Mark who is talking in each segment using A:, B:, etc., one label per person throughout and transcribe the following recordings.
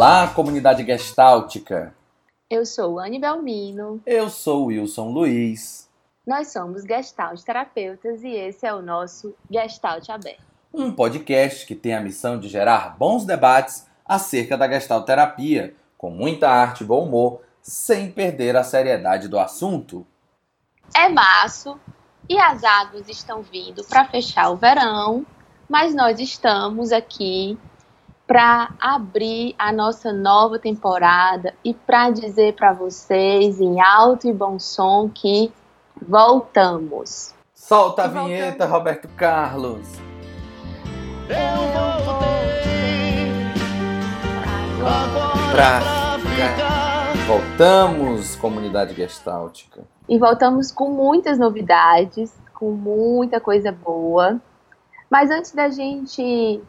A: Olá, comunidade gestáltica!
B: Eu sou Anne Belmino.
A: Eu sou Wilson Luiz.
B: Nós somos Gestalt terapeutas e esse é o nosso Gestalt Aberto.
A: Um podcast que tem a missão de gerar bons debates acerca da Gestalt terapia, com muita arte e bom humor, sem perder a seriedade do assunto.
B: É março e as águas estão vindo para fechar o verão, mas nós estamos aqui para abrir a nossa nova temporada e para dizer para vocês em alto e bom som que voltamos.
A: Solta a vinheta, Roberto Carlos.
C: Eu voltei
A: Pra ficar. Voltamos, comunidade gestáltica.
B: E voltamos com muitas novidades, com muita coisa boa. Mas antes da gente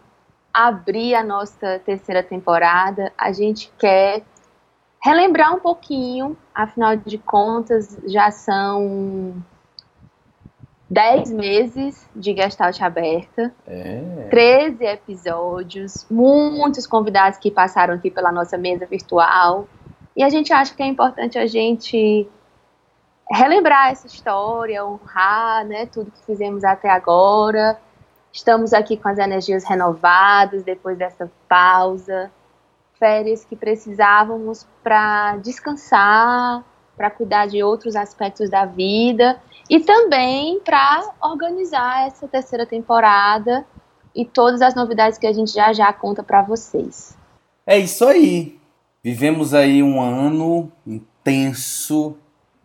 B: abrir a nossa terceira temporada, a gente quer relembrar um pouquinho, afinal de contas, já são 10 meses de Gestalt aberta,
A: É.
B: 13 episódios, muitos convidados que passaram aqui pela nossa mesa virtual. E a gente acha que é importante a gente relembrar essa história, honrar né, tudo que fizemos até agora. Estamos aqui com as energias renovadas depois dessa pausa. Férias que precisávamos para descansar, para cuidar de outros aspectos da vida e também para organizar essa terceira temporada e todas as novidades que a gente já já conta para vocês.
A: É isso aí. Vivemos aí um ano intenso,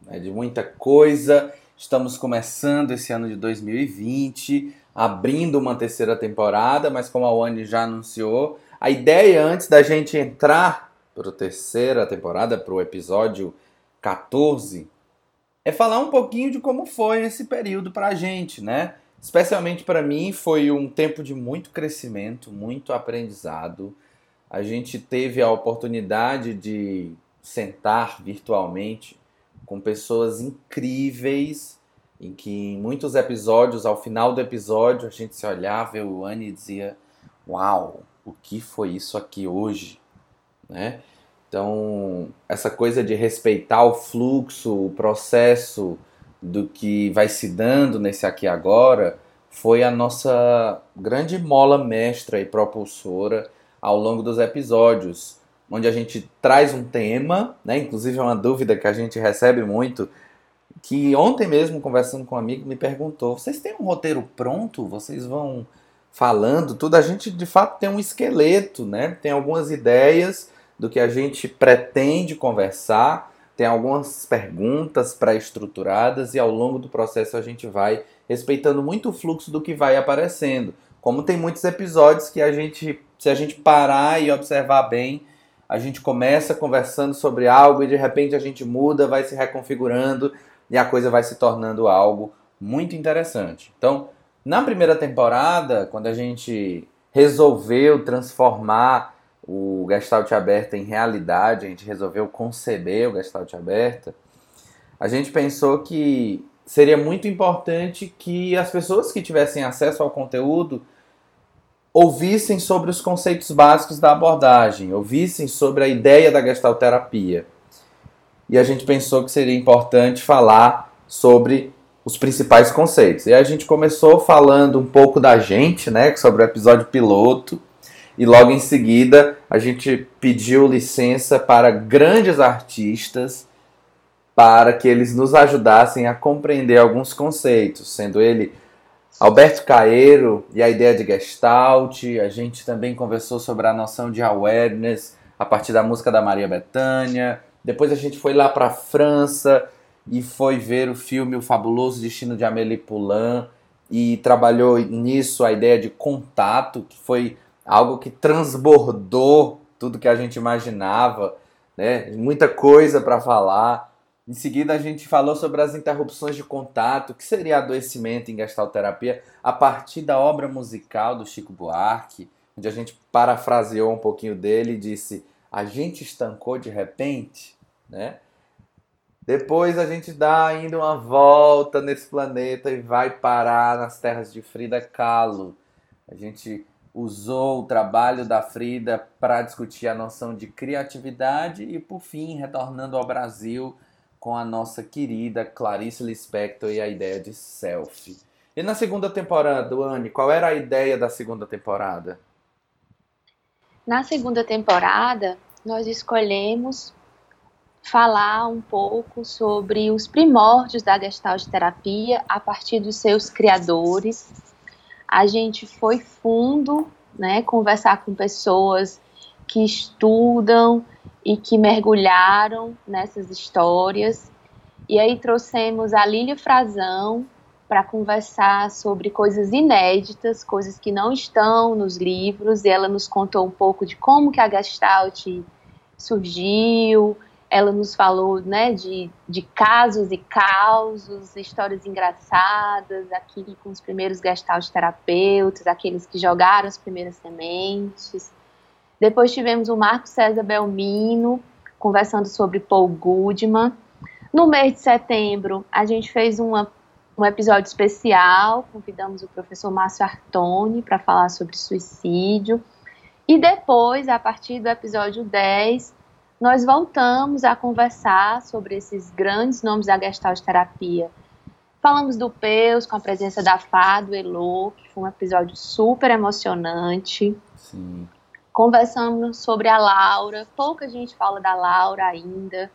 A: né, de muita coisa. Estamos começando esse ano de 2020, abrindo uma terceira temporada, mas como a Wani já anunciou, a ideia antes da gente entrar para a terceira temporada, para o episódio 14, é falar um pouquinho de como foi esse período para a gente, né? Especialmente para mim, foi um tempo de muito crescimento, muito aprendizado. A gente teve a oportunidade de sentar virtualmente com pessoas incríveis, em que em muitos episódios, ao final do episódio, a gente se olhava, e o Anne e dizia: Uau, o que foi isso aqui hoje? Né? Então, essa coisa de respeitar o fluxo, o processo do que vai se dando nesse aqui agora, foi a nossa grande mola mestra e propulsora ao longo dos episódios, onde a gente traz um tema, né? Inclusive é uma dúvida que a gente recebe muito, que ontem mesmo conversando com um amigo me perguntou: "Vocês têm um roteiro pronto? Vocês vão falando tudo?" A gente de fato tem um esqueleto, né? Tem algumas ideias do que a gente pretende conversar, tem algumas perguntas pré-estruturadas e ao longo do processo a gente vai respeitando muito o fluxo do que vai aparecendo. Como tem muitos episódios que a gente, se a gente parar e observar bem, a gente começa conversando sobre algo e de repente a gente muda, vai se reconfigurando e a coisa vai se tornando algo muito interessante. Então, na primeira temporada, quando a gente resolveu transformar o Gestalt Aberta em realidade, a gente resolveu conceber o Gestalt Aberta, a gente pensou que seria muito importante que as pessoas que tivessem acesso ao conteúdo ouvissem sobre os conceitos básicos da abordagem, ouvissem sobre a ideia da gestalterapia. E a gente pensou que seria importante falar sobre os principais conceitos. E a gente começou falando um pouco da gente, né, sobre o episódio piloto, e logo em seguida a gente pediu licença para grandes artistas para que eles nos ajudassem a compreender alguns conceitos, sendo ele Alberto Caeiro e a ideia de Gestalt. A gente também conversou sobre a noção de awareness a partir da música da Maria Bethânia. Depois a gente foi lá para a França e foi ver o filme O Fabuloso Destino de Amélie Poulain e trabalhou nisso a ideia de contato, que foi algo que transbordou tudo que a gente imaginava, né? Muita coisa para falar. Em seguida, a gente falou sobre as interrupções de contato, que seria adoecimento em gestalterapia, a partir da obra musical do Chico Buarque, onde a gente parafraseou um pouquinho dele e disse: A gente estancou de repente, né? Depois a gente dá ainda uma volta nesse planeta e vai parar nas terras de Frida Kahlo. A gente usou o trabalho da Frida para discutir a noção de criatividade e, por fim, retornando ao Brasil com a nossa querida Clarice Lispector e a ideia de selfie. E na segunda temporada, Anne, qual era a ideia da segunda temporada?
B: Na segunda temporada, nós escolhemos falar um pouco sobre os primórdios da Gestalt terapia a partir dos seus criadores. A gente foi fundo, né, conversar com pessoas que estudam e que mergulharam nessas histórias. E aí trouxemos a Lília Frazão para conversar sobre coisas inéditas, coisas que não estão nos livros, e ela nos contou um pouco de como que a Gestalt surgiu, ela nos falou né, de, de casos e causos, histórias engraçadas, aqui com os primeiros gestalt terapeutas, aqueles que jogaram as primeiras sementes. Depois tivemos o Marco César Belmino, conversando sobre Paul Goodman. No mês de setembro, a gente fez uma, um episódio especial, convidamos o professor Márcio Artoni para falar sobre suicídio. E depois, a partir do episódio 10, nós voltamos a conversar sobre esses grandes nomes da Gestalt terapia. Falamos do Peus com a presença da Fá, do Elo, que foi um episódio super emocionante.
A: Sim.
B: Conversamos sobre a Laura, pouca gente fala da Laura ainda.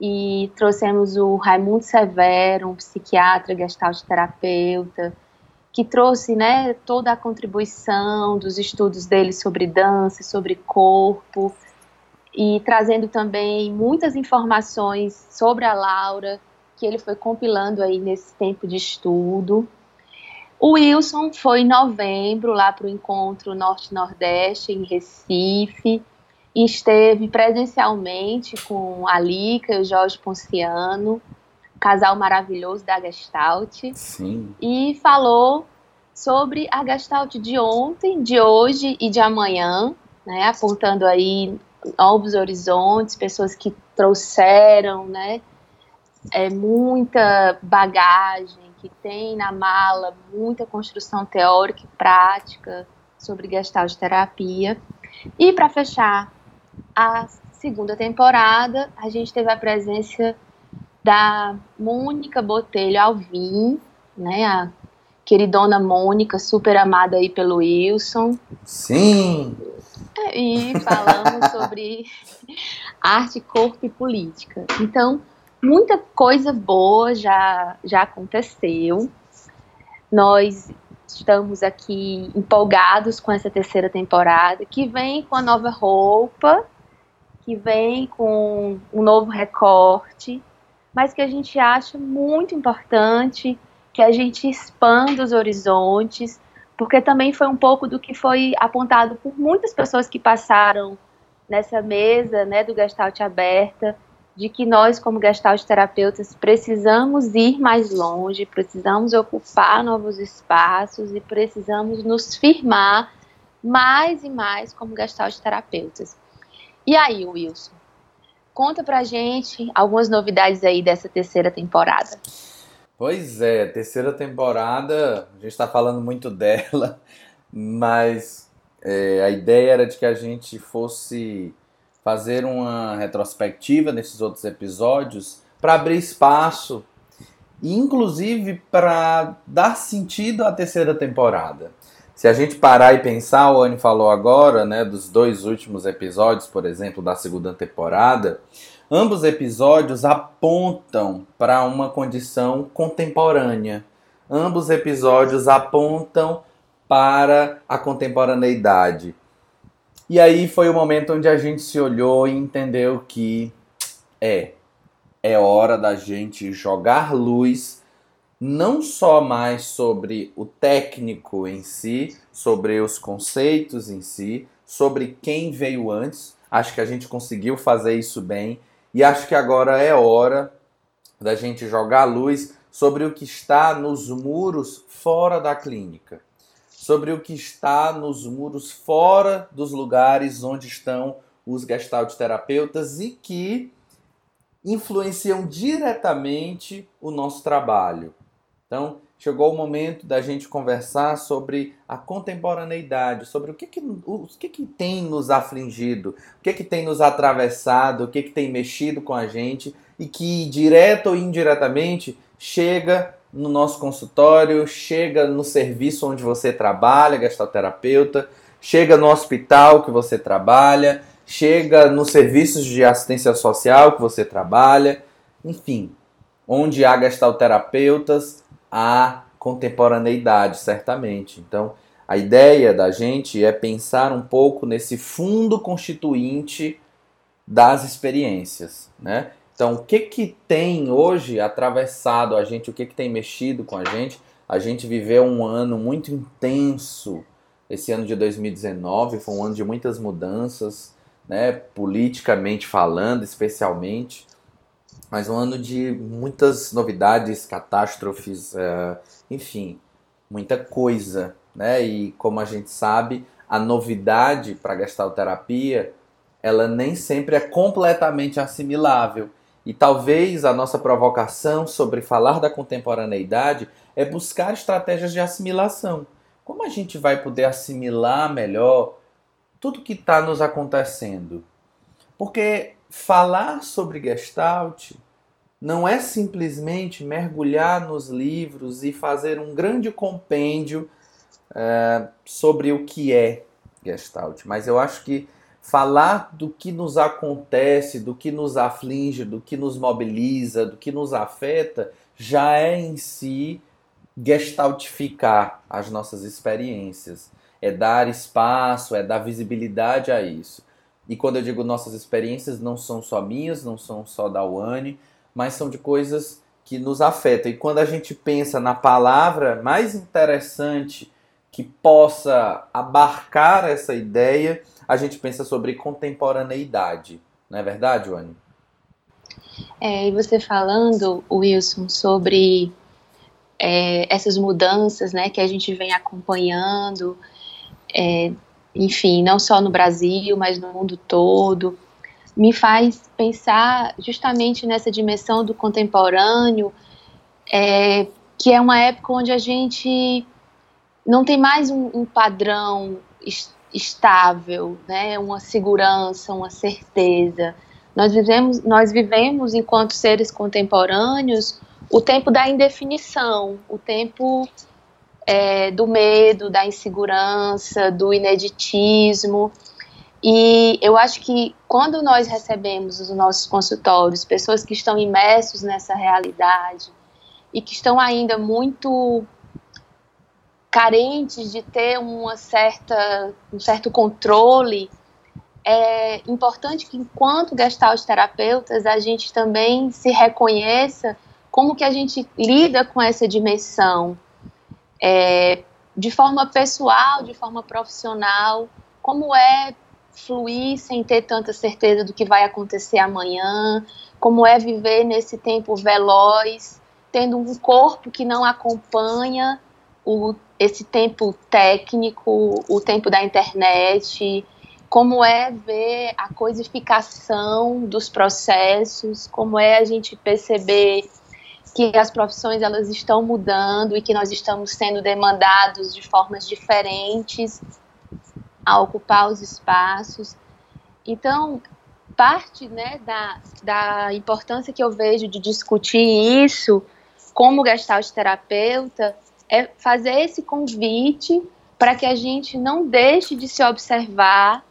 B: E trouxemos o Raimundo Severo, um psiquiatra, gestalt terapeuta, que trouxe né, toda a contribuição dos estudos dele sobre dança, sobre corpo, e trazendo também muitas informações sobre a Laura, que ele foi compilando aí nesse tempo de estudo. O Wilson foi em novembro lá para o encontro Norte-Nordeste em Recife esteve presencialmente com a Lica e o Jorge Ponciano, casal maravilhoso da Gestalt.
A: Sim.
B: E falou sobre a Gestalt de ontem, de hoje e de amanhã, né, apontando aí novos horizontes, pessoas que trouxeram, né, é, muita bagagem, que tem na mala muita construção teórica e prática sobre gestalt terapia. E para fechar a segunda temporada, a gente teve a presença da Mônica Botelho Alvim, né, a queridona Mônica, super amada aí pelo Wilson.
A: Sim!
B: e falamos sobre arte, corpo e política. Então, muita coisa boa já, já aconteceu. Nós estamos aqui empolgados com essa terceira temporada, que vem com a nova roupa, que vem com um novo recorte, mas que a gente acha muito importante que a gente expanda os horizontes, porque também foi um pouco do que foi apontado por muitas pessoas que passaram nessa mesa né, do Gestalt aberta, de que nós, como Gestalt terapeutas, precisamos ir mais longe, precisamos ocupar novos espaços e precisamos nos firmar mais e mais como Gestalt terapeutas. E aí, Wilson, conta pra gente algumas novidades aí dessa terceira temporada.
A: Pois é, terceira temporada, a gente está falando muito dela, mas é, a ideia era de que a gente fosse fazer uma retrospectiva nesses outros episódios para abrir espaço, inclusive para dar sentido à terceira temporada. Se a gente parar e pensar, o Anne falou agora, né, dos dois últimos episódios, por exemplo, da segunda temporada, Ambos episódios apontam para uma condição contemporânea. Ambos episódios apontam para a contemporaneidade. E aí foi o momento onde a gente se olhou e entendeu que é é hora da gente jogar luz não só mais sobre o técnico em si, sobre os conceitos em si, sobre quem veio antes. Acho que a gente conseguiu fazer isso bem e acho que agora é hora da gente jogar luz sobre o que está nos muros fora da clínica, sobre o que está nos muros fora dos lugares onde estão os gestalt terapeutas e que influenciam diretamente o nosso trabalho. Então, chegou o momento da gente conversar sobre a contemporaneidade, sobre o que, que, o que, que tem nos afligido, o que, que tem nos atravessado, o que, que tem mexido com a gente e que, direto ou indiretamente, chega no nosso consultório, chega no serviço onde você trabalha, gestalterapeuta, chega no hospital que você trabalha, chega nos serviços de assistência social que você trabalha, enfim, onde há gestalterapeutas, há contemporaneidade, certamente. Então, a ideia da gente é pensar um pouco nesse fundo constituinte das experiências, né? Então, o que que tem hoje atravessado a gente, o que que tem mexido com a gente? A gente viveu um ano muito intenso. Esse ano de 2019 foi um ano de muitas mudanças, né, politicamente falando, especialmente mas um ano de muitas novidades, catástrofes, é, enfim, muita coisa, né? E como a gente sabe, a novidade para a ela nem sempre é completamente assimilável. E talvez a nossa provocação sobre falar da contemporaneidade é buscar estratégias de assimilação. Como a gente vai poder assimilar melhor tudo que está nos acontecendo? Porque falar sobre Gestalt não é simplesmente mergulhar nos livros e fazer um grande compêndio é, sobre o que é Gestalt, mas eu acho que falar do que nos acontece, do que nos aflige, do que nos mobiliza, do que nos afeta, já é em si gestaltificar as nossas experiências. É dar espaço, é dar visibilidade a isso. E quando eu digo nossas experiências, não são só minhas, não são só da Uane, mas são de coisas que nos afetam. E quando a gente pensa na palavra mais interessante que possa abarcar essa ideia, a gente pensa sobre contemporaneidade. Não é verdade, Wani?
B: É, e você falando, Wilson, sobre é, essas mudanças né, que a gente vem acompanhando, é, enfim, não só no Brasil, mas no mundo todo, me faz pensar justamente nessa dimensão do contemporâneo, é, que é uma época onde a gente não tem mais um, um padrão estável, né, uma segurança, uma certeza. Nós vivemos, nós vivemos enquanto seres contemporâneos o tempo da indefinição, o tempo é, do medo, da insegurança, do ineditismo. E eu acho que quando nós recebemos os nossos consultórios pessoas que estão imersos nessa realidade e que estão ainda muito carentes de ter uma certa, um certo controle, é importante que enquanto gestalt terapeutas a gente também se reconheça como que a gente lida com essa dimensão é, de forma pessoal, de forma profissional, como é fluir sem ter tanta certeza do que vai acontecer amanhã, como é viver nesse tempo veloz, tendo um corpo que não acompanha o, esse tempo técnico, o tempo da internet, como é ver a coisificação dos processos, como é a gente perceber que as profissões elas estão mudando e que nós estamos sendo demandados de formas diferentes a ocupar os espaços. Então, parte né, da, da importância que eu vejo de discutir isso como gestalt terapeuta é fazer esse convite para que a gente não deixe de se observar,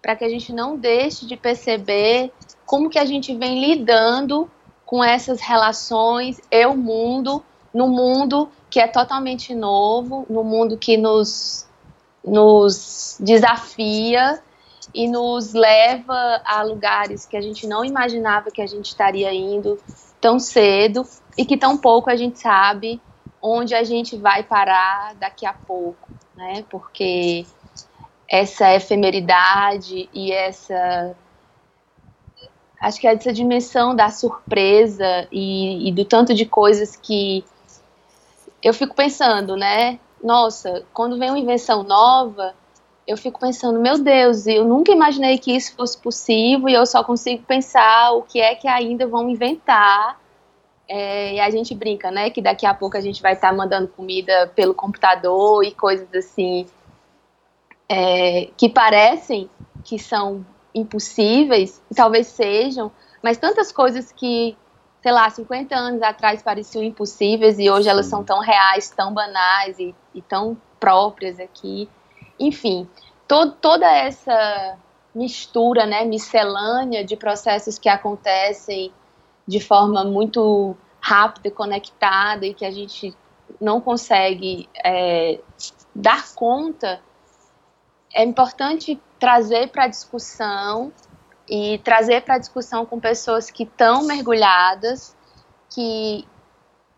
B: para que a gente não deixe de perceber como que a gente vem lidando com essas relações eu-mundo, no mundo que é totalmente novo, no mundo que nos nos desafia e nos leva a lugares que a gente não imaginava que a gente estaria indo tão cedo e que tão pouco a gente sabe onde a gente vai parar daqui a pouco, né? Porque essa efemeridade e essa acho que essa dimensão da surpresa e, e do tanto de coisas que eu fico pensando, né? nossa, quando vem uma invenção nova, eu fico pensando, meu Deus, eu nunca imaginei que isso fosse possível e eu só consigo pensar o que é que ainda vão inventar É, e a gente brinca, né, que daqui a pouco a gente vai estar tá mandando comida pelo computador e coisas assim é, que parecem que são impossíveis, e talvez sejam, mas tantas coisas que, sei lá, 50 anos atrás pareciam impossíveis e hoje elas são tão reais, tão banais e, e tão próprias aqui. Enfim, to toda essa mistura, né, miscelânea de processos que acontecem de forma muito rápida, conectada e que a gente não consegue é, dar conta, é importante trazer para discussão e trazer para discussão com pessoas que estão mergulhadas, que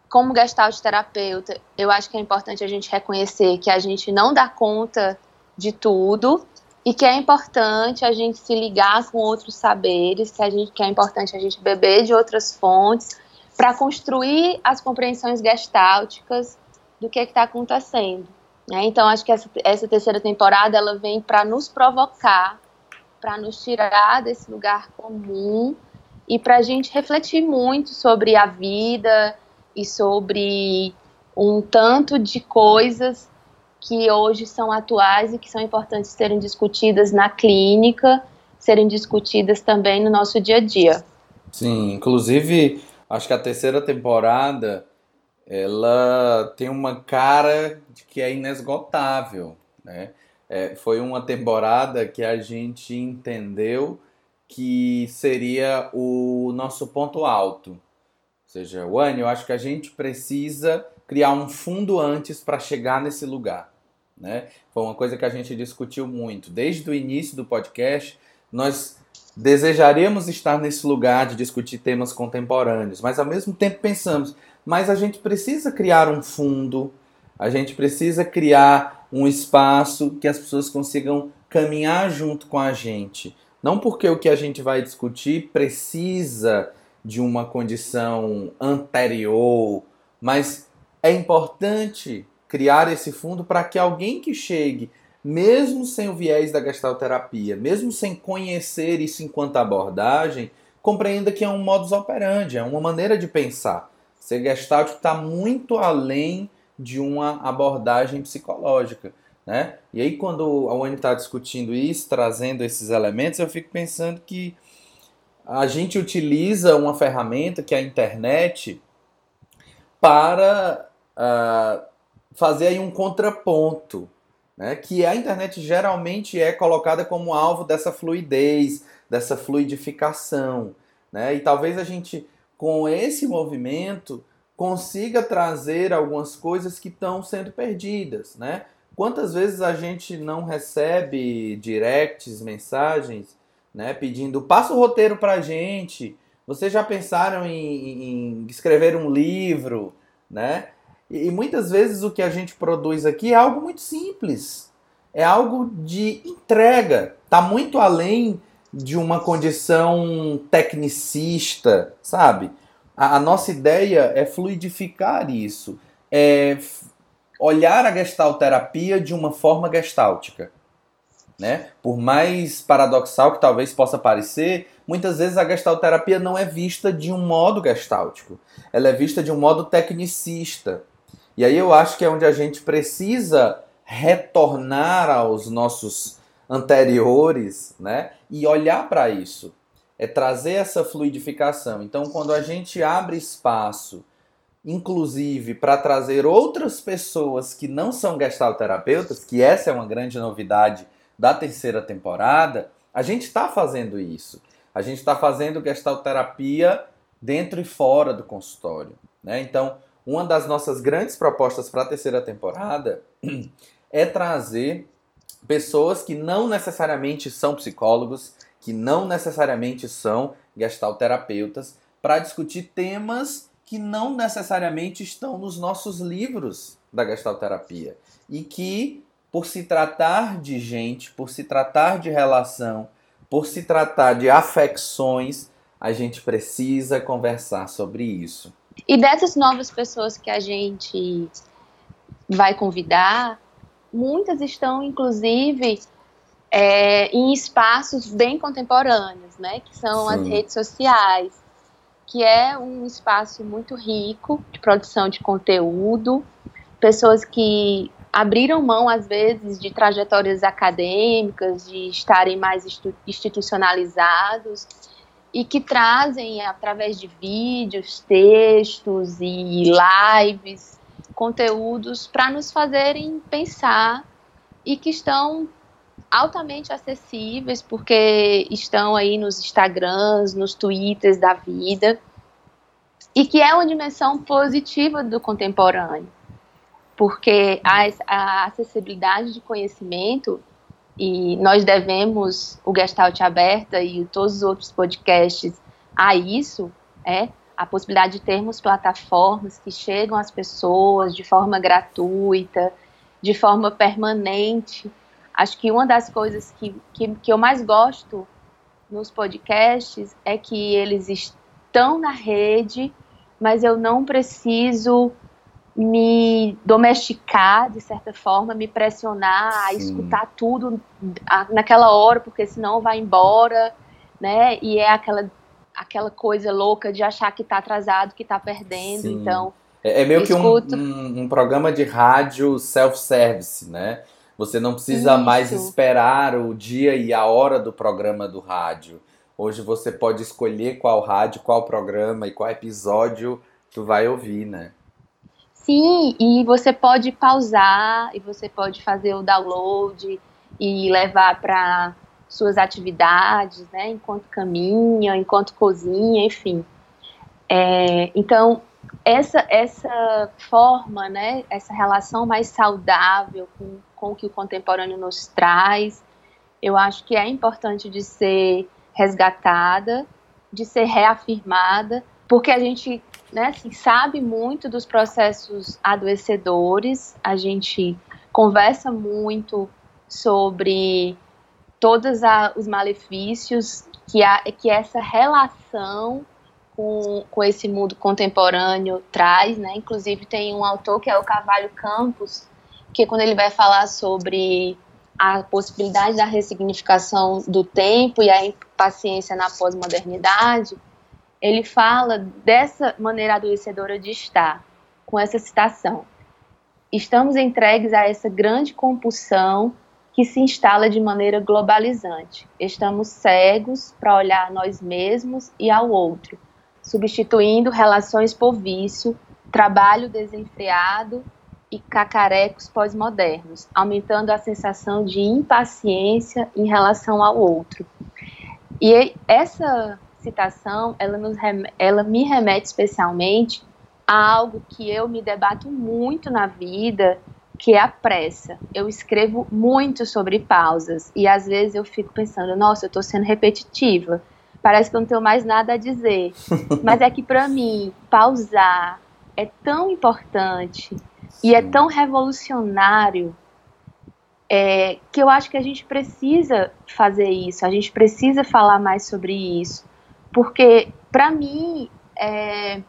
B: como gestalt terapeuta, eu acho que é importante a gente reconhecer que a gente não dá conta de tudo e que é importante a gente se ligar com outros saberes, que, a gente, que é importante a gente beber de outras fontes para construir as compreensões gestálticas do que é está acontecendo. Né? Então, acho que essa, essa terceira temporada ela vem para nos provocar, para nos tirar desse lugar comum e para a gente refletir muito sobre a vida e sobre um tanto de coisas que hoje são atuais e que são importantes serem discutidas na clínica, serem discutidas também no nosso dia a dia.
A: Sim, inclusive acho que a terceira temporada ela tem uma cara de que é inesgotável, né? É, foi uma temporada que a gente entendeu que seria o nosso ponto alto. Ou seja, Wani, eu acho que a gente precisa criar um fundo antes para chegar nesse lugar. Né? Foi uma coisa que a gente discutiu muito. Desde o início do podcast, nós desejaríamos estar nesse lugar de discutir temas contemporâneos, mas ao mesmo tempo pensamos, mas a gente precisa criar um fundo, a gente precisa criar um espaço que as pessoas consigam caminhar junto com a gente. Não porque o que a gente vai discutir precisa de uma condição anterior, mas é importante criar esse fundo para que alguém que chegue, mesmo sem o viés da gestalterapia, mesmo sem conhecer isso enquanto abordagem, compreenda que é um modus operandi, é uma maneira de pensar. Ser gestalt está muito além de uma abordagem psicológica. Né? E aí, quando a UNI está discutindo isso, trazendo esses elementos, eu fico pensando que a gente utiliza uma ferramenta que é a internet para uh, fazer aí um contraponto, né? que a internet geralmente é colocada como alvo dessa fluidez, dessa fluidificação. Né? E talvez a gente, com esse movimento, consiga trazer algumas coisas que estão sendo perdidas. Né? Quantas vezes a gente não recebe directs, mensagens, né, pedindo passa o roteiro para a gente, vocês já pensaram em, em escrever um livro, né? E, muitas vezes o que a gente produz aqui é algo muito simples. É algo de entrega. Está muito além de uma condição tecnicista, sabe? A, a, nossa ideia é fluidificar isso. É olhar a gestalterapia de uma forma gestáltica. Né? Por mais paradoxal que talvez possa parecer, muitas vezes a gestalterapia não é vista de um modo gestáltico. Ela é vista de um modo tecnicista. E aí eu acho que é onde a gente precisa retornar aos nossos anteriores, né? E olhar para isso. É trazer essa fluidificação. Então, quando a gente abre espaço, inclusive para trazer outras pessoas que não são gestalterapeutas, que essa é uma grande novidade da terceira temporada, a gente está fazendo isso. A gente está fazendo gestalterapia dentro e fora do consultório. Né? Então, uma das nossas grandes propostas para a terceira temporada é trazer pessoas que não necessariamente são psicólogos, que não necessariamente são gestalterapeutas, para discutir temas que não necessariamente estão nos nossos livros da gestalterapia e que, por se tratar de gente, por se tratar de relação, por se tratar de afecções, a gente precisa conversar sobre isso.
B: E dessas novas pessoas que a gente vai convidar, muitas estão, inclusive, é, em espaços bem contemporâneos, né? Que são Sim. as redes sociais. que é um espaço muito rico de produção de conteúdo, pessoas que abriram mão, às vezes, de trajetórias acadêmicas, de estarem mais institucionalizados e que trazem, através de vídeos, textos e lives, conteúdos para nos fazerem pensar e que estão altamente acessíveis porque estão aí nos Instagrams, nos Twitters da vida e que é uma dimensão positiva do contemporâneo porque a, a acessibilidade de conhecimento e nós devemos o Gestalt Aberta e todos os outros podcasts a isso, é a possibilidade de termos plataformas que chegam às pessoas de forma gratuita, de forma permanente. Acho que uma das coisas que, que, que eu mais gosto nos podcasts é que eles estão na rede, mas eu não preciso me domesticar de certa forma, me pressionar Sim. a escutar tudo naquela hora, porque senão vai embora, né? E é aquela aquela coisa louca de achar que está atrasado, que está perdendo, Sim. então
A: é, é meio que um, um, um, programa de rádio self-service, né? Você não precisa Isso. mais esperar o dia e a hora do programa do rádio. Hoje você pode escolher qual rádio, qual programa e qual episódio tu vai ouvir, né?
B: Sim, e você pode pausar e você pode fazer o download e levar para suas atividades, né, enquanto caminha, enquanto cozinha, enfim. É, então, essa, essa forma, né, essa relação mais saudável com, com o que o contemporâneo nos traz, eu acho que é importante de ser resgatada, de ser reafirmada, porque a gente né, assim, sabe muito dos processos adoecedores, a gente conversa muito sobre todos a, os malefícios que, a, que essa relação com, com esse mundo contemporâneo traz, né? Inclusive tem um autor que é o Carvalho Campos, que quando ele vai falar sobre a possibilidade da ressignificação do tempo e a impaciência na pós-modernidade, ele fala dessa maneira adoecedora de estar, com essa citação. Estamos entregues a essa grande compulsão que se instala de maneira globalizante. Estamos cegos para olhar nós mesmos e ao outro, substituindo relações por vício, trabalho desenfreado e cacarecos pós-modernos, aumentando a sensação de impaciência em relação ao outro. E essa citação, ela, ela me remete especialmente a algo que eu me debato muito na vida, que é a pressa. Eu escrevo muito sobre pausas e às vezes eu fico pensando, nossa, eu estou sendo repetitiva. Parece que eu não tenho mais nada a dizer. Mas é que para mim, pausar é tão importante Sim. e é tão revolucionário é, que eu acho que a gente precisa fazer isso, a gente precisa falar mais sobre isso. Porque, para mim, é,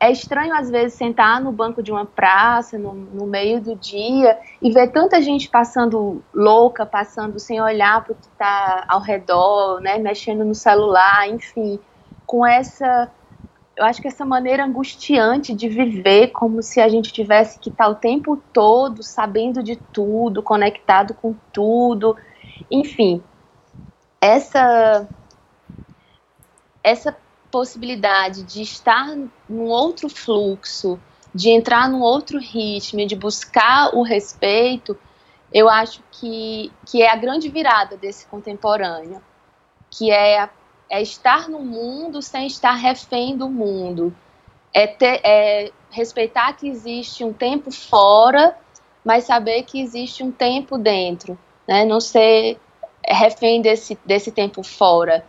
B: é estranho às vezes sentar no banco de uma praça, no, no, meio do dia, e ver tanta gente passando louca, passando sem olhar para o que está ao redor, né, mexendo no celular, enfim, com essa. Eu acho que essa maneira angustiante de viver, como se a gente tivesse que estar tá o tempo todo sabendo de tudo, conectado com tudo, enfim, essa essa possibilidade de estar num outro fluxo, de entrar num outro ritmo, de buscar o respeito, eu acho que, que é a grande virada desse contemporâneo, que é, é estar no mundo sem estar refém do mundo, é, ter, é respeitar que existe um tempo fora, mas saber que existe um tempo dentro, né? não ser refém desse, desse tempo fora.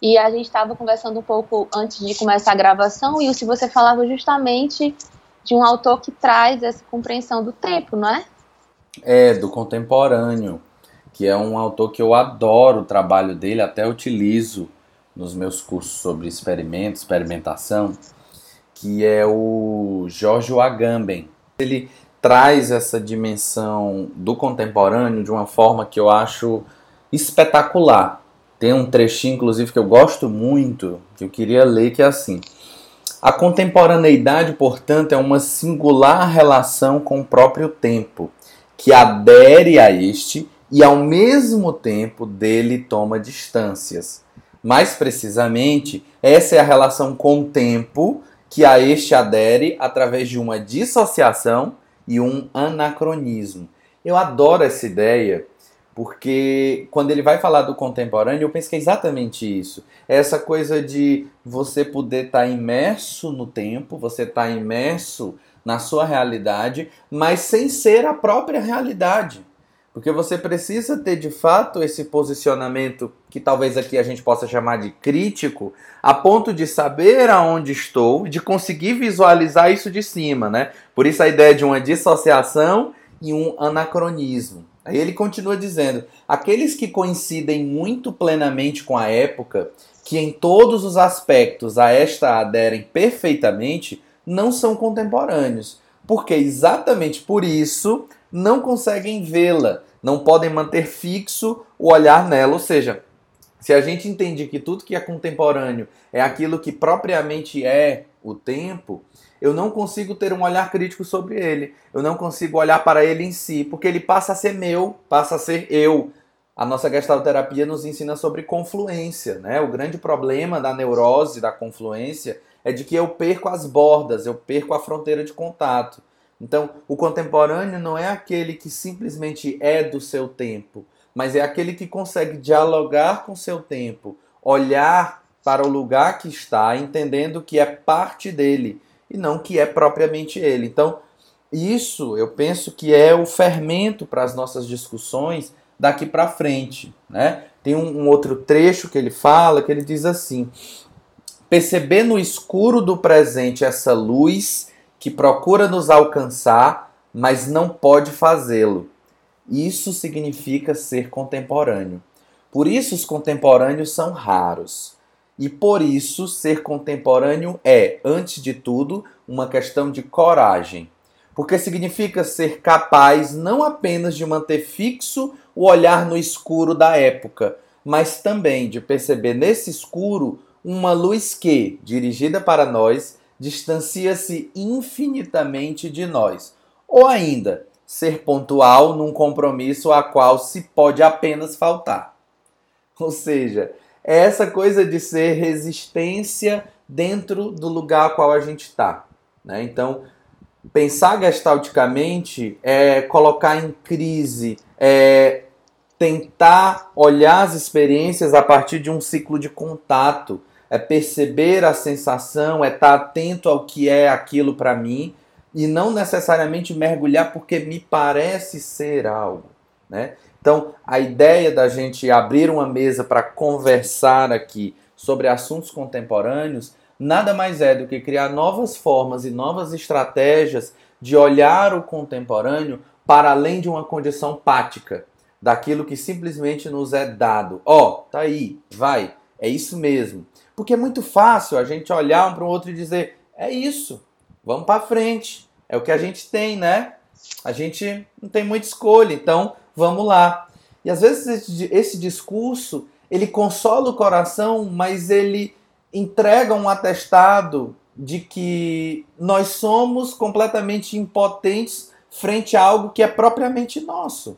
B: E a gente estava conversando um pouco antes de começar a gravação, e se você falava justamente de um autor que traz essa compreensão do tempo, não é?
A: É, do contemporâneo, que é um autor que eu adoro o trabalho dele, até utilizo nos meus cursos sobre experimento, experimentação, que é o Jorge Agamben. Ele traz essa dimensão do contemporâneo de uma forma que eu acho espetacular tem um trechinho, inclusive, que eu gosto muito, que eu queria ler, que é assim. A contemporaneidade, portanto, é uma singular relação com o próprio tempo, que adere a este e, ao mesmo tempo, dele toma distâncias. Mais precisamente, essa é a relação com o tempo que a este adere através de uma dissociação e um anacronismo. Eu adoro essa ideia porque quando ele vai falar do contemporâneo, eu penso que é exatamente isso. É essa coisa de você poder estar tá imerso no tempo, você estar tá imerso na sua realidade, mas sem ser a própria realidade. Porque você precisa ter de fato esse posicionamento que talvez aqui a gente possa chamar de crítico, a ponto de saber aonde estou, de conseguir visualizar isso de cima, né? Por isso a ideia de uma dissociação e um anacronismo. Aí ele continua dizendo: aqueles que coincidem muito plenamente com a época, que em todos os aspectos a esta aderem perfeitamente, não são contemporâneos, porque exatamente por isso não conseguem vê-la, não podem manter fixo o olhar nela, ou seja, se a gente entende que tudo que é contemporâneo é aquilo que propriamente é o tempo, eu não consigo ter um olhar crítico sobre ele. Eu não consigo olhar para ele em si, porque ele passa a ser meu, passa a ser eu. A nossa gestalterapia nos ensina sobre confluência, né? O grande problema da neurose, da confluência, é de que eu perco as bordas, eu perco a fronteira de contato. Então, o contemporâneo não é aquele que simplesmente é do seu tempo, mas é aquele que consegue dialogar com seu tempo, olhar para o lugar que está, entendendo que é parte dele e não que é propriamente ele. Então, isso eu penso que é o fermento para as nossas discussões daqui para frente. Né? Tem um, um, outro trecho que ele fala que ele diz assim: perceber no escuro do presente essa luz que procura nos alcançar, mas não pode fazê-lo. Isso significa ser contemporâneo. Por isso os contemporâneos são raros. E por isso, ser contemporâneo é, antes de tudo, uma questão de coragem. Porque significa ser capaz não apenas de manter fixo o olhar no escuro da época, mas também de perceber nesse escuro uma luz que, dirigida para nós, distancia-se infinitamente de nós. Ou ainda, ser pontual num compromisso a qual se pode apenas faltar. Ou seja, é essa coisa de ser resistência dentro do lugar a qual a gente está. Né? Então, pensar gestalticamente é colocar em crise, é tentar olhar as experiências a partir de um ciclo de contato, é perceber a sensação, é estar atento ao que é aquilo para mim e não necessariamente mergulhar porque me parece ser algo, né? Então, a ideia da gente abrir uma mesa para conversar aqui sobre assuntos contemporâneos nada mais é do que criar novas formas e novas estratégias de olhar o contemporâneo para além de uma condição pática, daquilo que simplesmente nos é dado. Ó, oh, tá aí, vai, é isso mesmo. Porque é muito fácil a gente olhar um para o outro e dizer: é isso, vamos para frente, é o que a gente tem, né? A gente não tem muita escolha, então vamos lá. E às vezes esse, discurso, ele consola o coração, mas ele entrega um atestado de que nós somos completamente impotentes frente a algo que é propriamente nosso.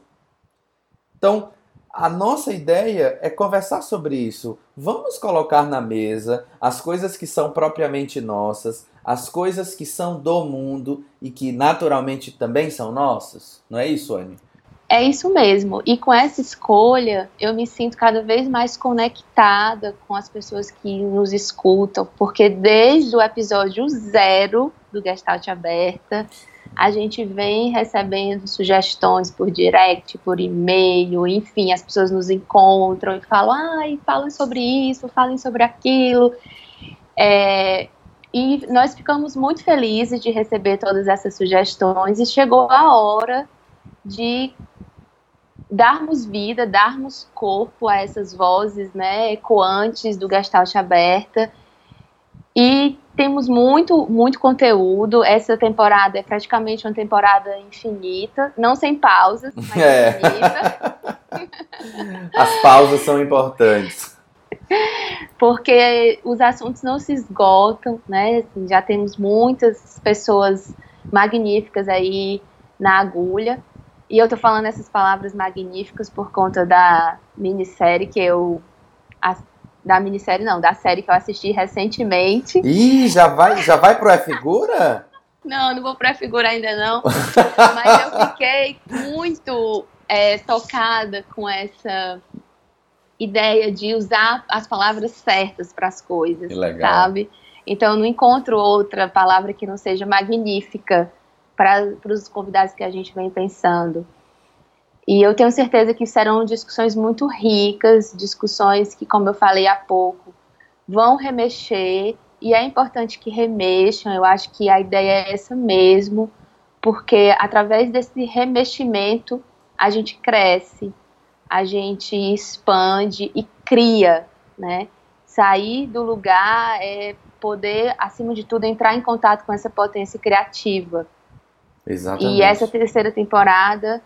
A: Então, a nossa ideia é conversar sobre isso. Vamos colocar na mesa as coisas que são propriamente nossas, as coisas que são do mundo e que naturalmente também são nossas. Não é isso, Anne?
B: É isso mesmo. E com essa escolha, eu me sinto cada vez mais conectada com as pessoas que nos escutam, porque desde o episódio zero do Gestalt Aberta, a gente vem recebendo sugestões por direct, por e-mail, enfim, as pessoas nos encontram e falam, ai, falem sobre isso, falem sobre aquilo. É, e nós ficamos muito felizes de receber todas essas sugestões e chegou a hora de darmos vida, darmos corpo a essas vozes, né, ecoantes do Gestalt Aberta. E temos muito, muito conteúdo. Essa temporada é praticamente uma temporada infinita, não sem pausas, mas é. infinita.
A: As pausas são importantes.
B: Porque os assuntos não se esgotam, né? Assim, já temos muitas pessoas magníficas aí na agulha. E eu tô falando essas palavras magníficas por conta da minissérie que eu. A, da minissérie não, da série que eu assisti recentemente.
A: Ih, já vai, já vai pro F-Figura?
B: Não, não vou pra figura ainda não. Mas eu fiquei muito é, tocada com essa ideia de usar as palavras certas para as coisas, sabe? Então, eu não encontro outra palavra que não seja magnífica para os convidados que a gente vem pensando. E eu tenho certeza que serão discussões muito ricas, discussões que, como eu falei há pouco, vão remexer e é importante que remexam, eu acho que a ideia é essa mesmo, porque através desse remeximento a gente cresce, a gente expande e cria, né? Sair do lugar é poder, acima de tudo, entrar em contato com essa potência criativa.
A: Exatamente.
B: E essa terceira temporada,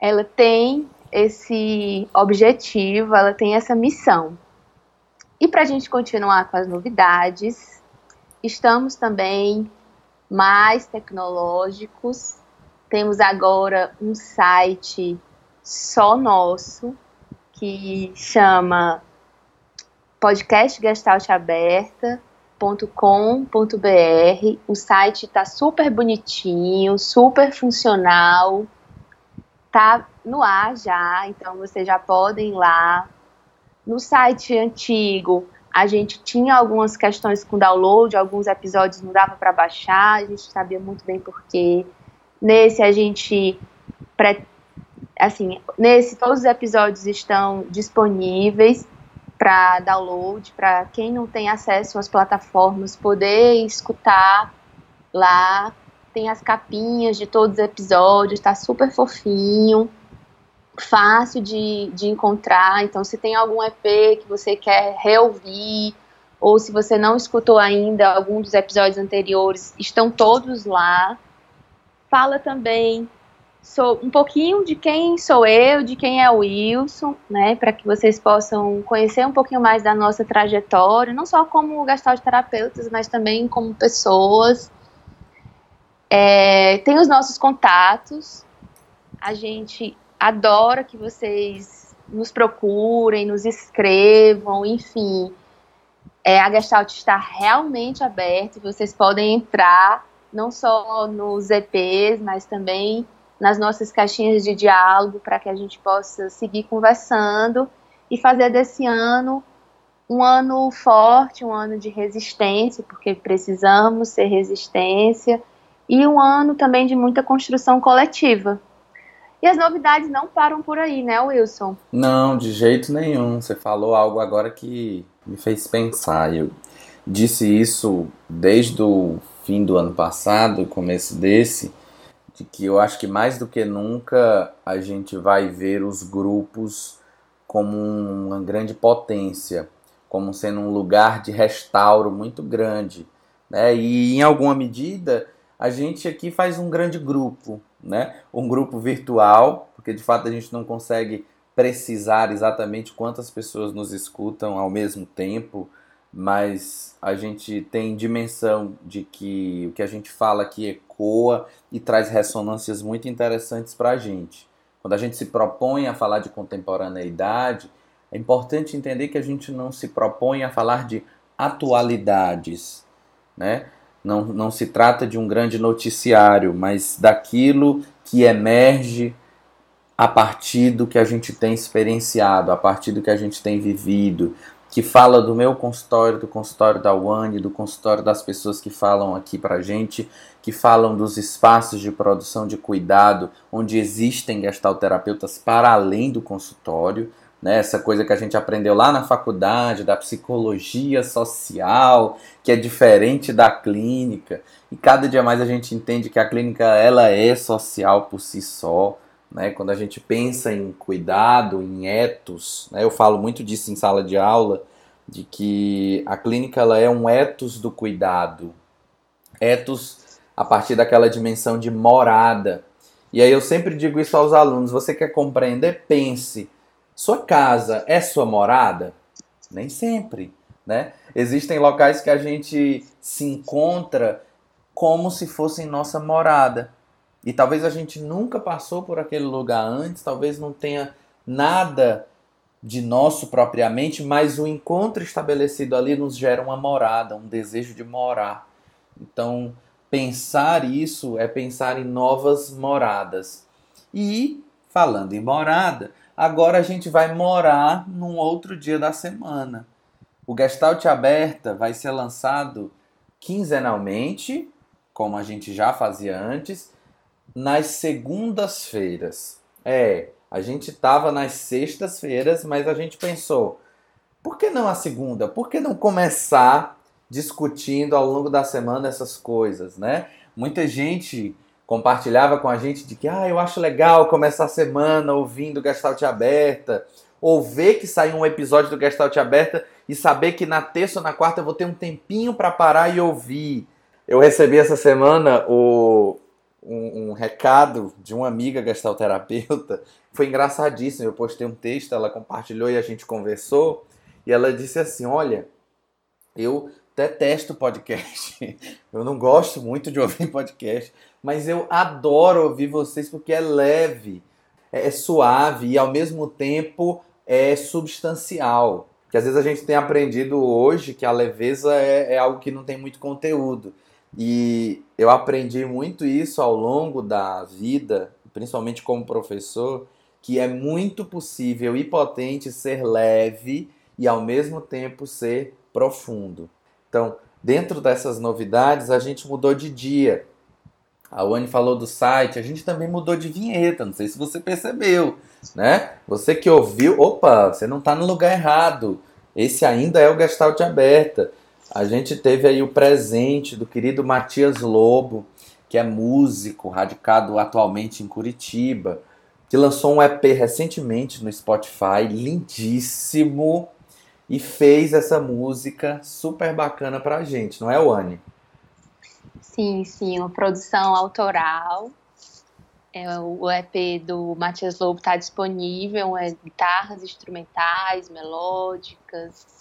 B: ela tem esse objetivo, ela tem essa missão. E para a gente continuar com as novidades, estamos também mais tecnológicos. Temos agora um site só nosso que chama podcastgestaltaberta.com.br. O site está super bonitinho, super funcional, tá no ar já, então vocês já podem ir lá no site antigo, a gente tinha algumas questões com download, alguns episódios não dava para baixar, a gente sabia muito bem porquê. Nesse a gente assim, nesse todos os episódios estão disponíveis para download, para quem não tem acesso às plataformas poder escutar lá. Tem as capinhas de todos os episódios, está super fofinho fácil de, de encontrar. Então, se tem algum EP que você quer reouvir, ou se você não escutou ainda algum dos episódios anteriores, estão todos lá. Fala também sou um pouquinho de quem sou eu, de quem é o Wilson, né, para que vocês possam conhecer um pouquinho mais da nossa trajetória, não só como gastalt terapeutas, mas também como pessoas. É, tem os nossos contatos. A gente adora que vocês nos procurem, nos escrevam, enfim. É, a Gestalt está realmente aberta vocês podem entrar não só nos EPs, mas também nas nossas caixinhas de diálogo para que a gente possa seguir conversando e fazer desse ano um ano forte, um ano de resistência, porque precisamos ser resistência, e um ano também de muita construção coletiva. E as novidades não param por aí, né, Wilson?
A: Não, de jeito nenhum. Você falou algo agora que me fez pensar. Eu disse isso desde o fim do ano passado, começo desse, de que eu acho que mais do que nunca a gente vai ver os grupos como uma grande potência, como sendo um lugar de restauro muito grande. Né? E em alguma medida a gente aqui faz um grande grupo, né? Um grupo virtual, porque de fato a gente não consegue precisar exatamente quantas pessoas nos escutam ao mesmo tempo, mas a gente tem dimensão de que o que a gente fala aqui ecoa e traz ressonâncias muito interessantes para a gente. Quando a gente se propõe a falar de contemporaneidade, é importante entender que a gente não se propõe a falar de atualidades, né? Não, não se trata de um grande noticiário, mas daquilo que emerge a partir do que a gente tem experienciado, a partir do que a gente tem vivido, que fala do meu consultório, do consultório da Wani, do consultório das pessoas que falam aqui pra gente, que falam dos espaços de produção de cuidado, onde existem gestalterapeutas para além do consultório, né? Essa coisa que a gente aprendeu lá na faculdade, da psicologia social, que é diferente da clínica. E cada dia mais a gente entende que a clínica ela é social por si só. Né? Quando a gente pensa em cuidado, em etos, né? eu falo muito disso em sala de aula, de que a clínica ela é um etos do cuidado. Etos a partir daquela dimensão de morada. E aí eu sempre digo isso aos alunos: você quer compreender? Pense Sua casa é sua morada? Nem sempre, né? Existem locais que a gente se encontra como se fossem nossa morada. E talvez a gente nunca passou por aquele lugar antes, talvez não tenha nada de nosso propriamente, mas o encontro estabelecido ali nos gera uma morada, um desejo de morar. Então, pensar isso é pensar em novas moradas. E, falando em morada, agora a gente vai morar num outro dia da semana. O Gestalt Aberta vai ser lançado quinzenalmente, como a gente já fazia antes, nas segundas-feiras. É, a gente estava nas sextas-feiras, mas a gente pensou, por que não a segunda? Por que não começar discutindo ao longo da semana essas coisas, né? Muita gente compartilhava com a gente de que, ah, eu acho legal começar a semana ouvindo Gestalt Aberta, ou ver que saiu um episódio do Gestalt Aberta e saber que na terça ou na quarta eu vou ter um tempinho para parar e ouvir. Eu recebi essa semana o, um, um, recado de uma amiga gestalterapeuta. Foi engraçadíssimo. Eu postei um texto, ela compartilhou e a gente conversou. E ela disse assim: Olha, eu detesto podcast. Eu não gosto muito de ouvir podcast, mas eu adoro ouvir vocês porque é leve, é, é suave e ao mesmo tempo é substancial. Que às vezes a gente tem aprendido hoje que a leveza é, é algo que não tem muito conteúdo. E eu aprendi muito isso ao longo da vida, principalmente como professor, que é muito possível e potente ser leve e ao mesmo tempo ser profundo. Então, dentro dessas novidades, a gente mudou de dia. A Wani falou do site, a gente também mudou de vinheta, não sei se você percebeu, né? Você que ouviu, opa, você não está no lugar errado. Esse ainda é o Gestalt Aberta. A gente teve aí o presente do querido Matias Lobo, que é músico, radicado atualmente em Curitiba, que lançou um EP recentemente no Spotify, lindíssimo, e fez essa música super bacana pra gente, não é, Wani?
B: Sim, sim, uma produção autoral. É, o EP do Matias Lobo está disponível, é guitarras instrumentais, melódicas,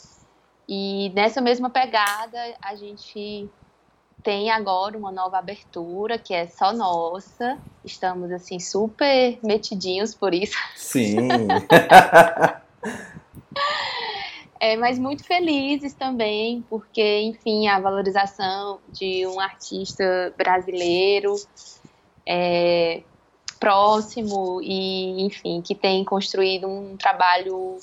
B: e nessa mesma pegada, a gente tem agora uma nova abertura que é só nossa. Estamos assim super metidinhos por isso.
A: Sim.
B: é, mas muito felizes também, porque, enfim, a valorização de um artista brasileiro é, próximo e, enfim, que tem construído um trabalho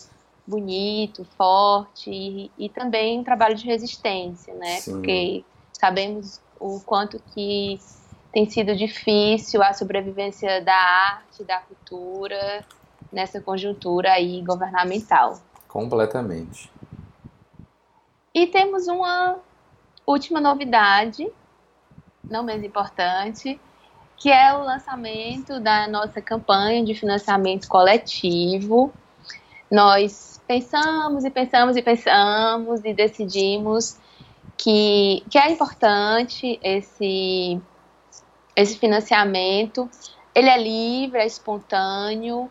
B: bonito, forte e, e também um trabalho de resistência, né? Sim. Porque sabemos o quanto que tem sido difícil a sobrevivência da arte, da cultura nessa conjuntura aí governamental.
A: Completamente.
B: E temos uma última novidade, não menos importante, que é o lançamento da nossa campanha de financiamento coletivo. Nós pensamos e pensamos e pensamos e decidimos que, que é importante esse, esse financiamento. Ele é livre, é espontâneo,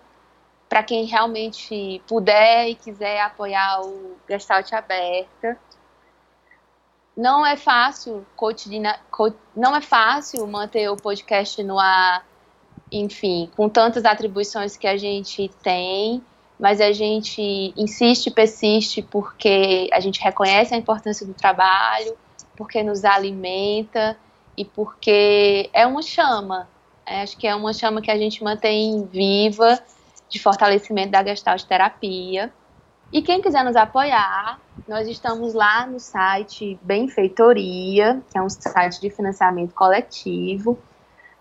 B: para quem realmente puder e quiser apoiar o Gestalt Aberta. Não é fácil cotidiana, não é fácil manter o podcast no ar, enfim, com tantas atribuições que a gente tem mas a gente insiste persiste porque a gente reconhece a importância do trabalho, porque nos alimenta e porque é uma chama. É, acho que é uma chama que a gente mantém viva de fortalecimento da gestalt terapia. E quem quiser nos apoiar, nós estamos lá no site Benfeitoria, que é um site de financiamento coletivo.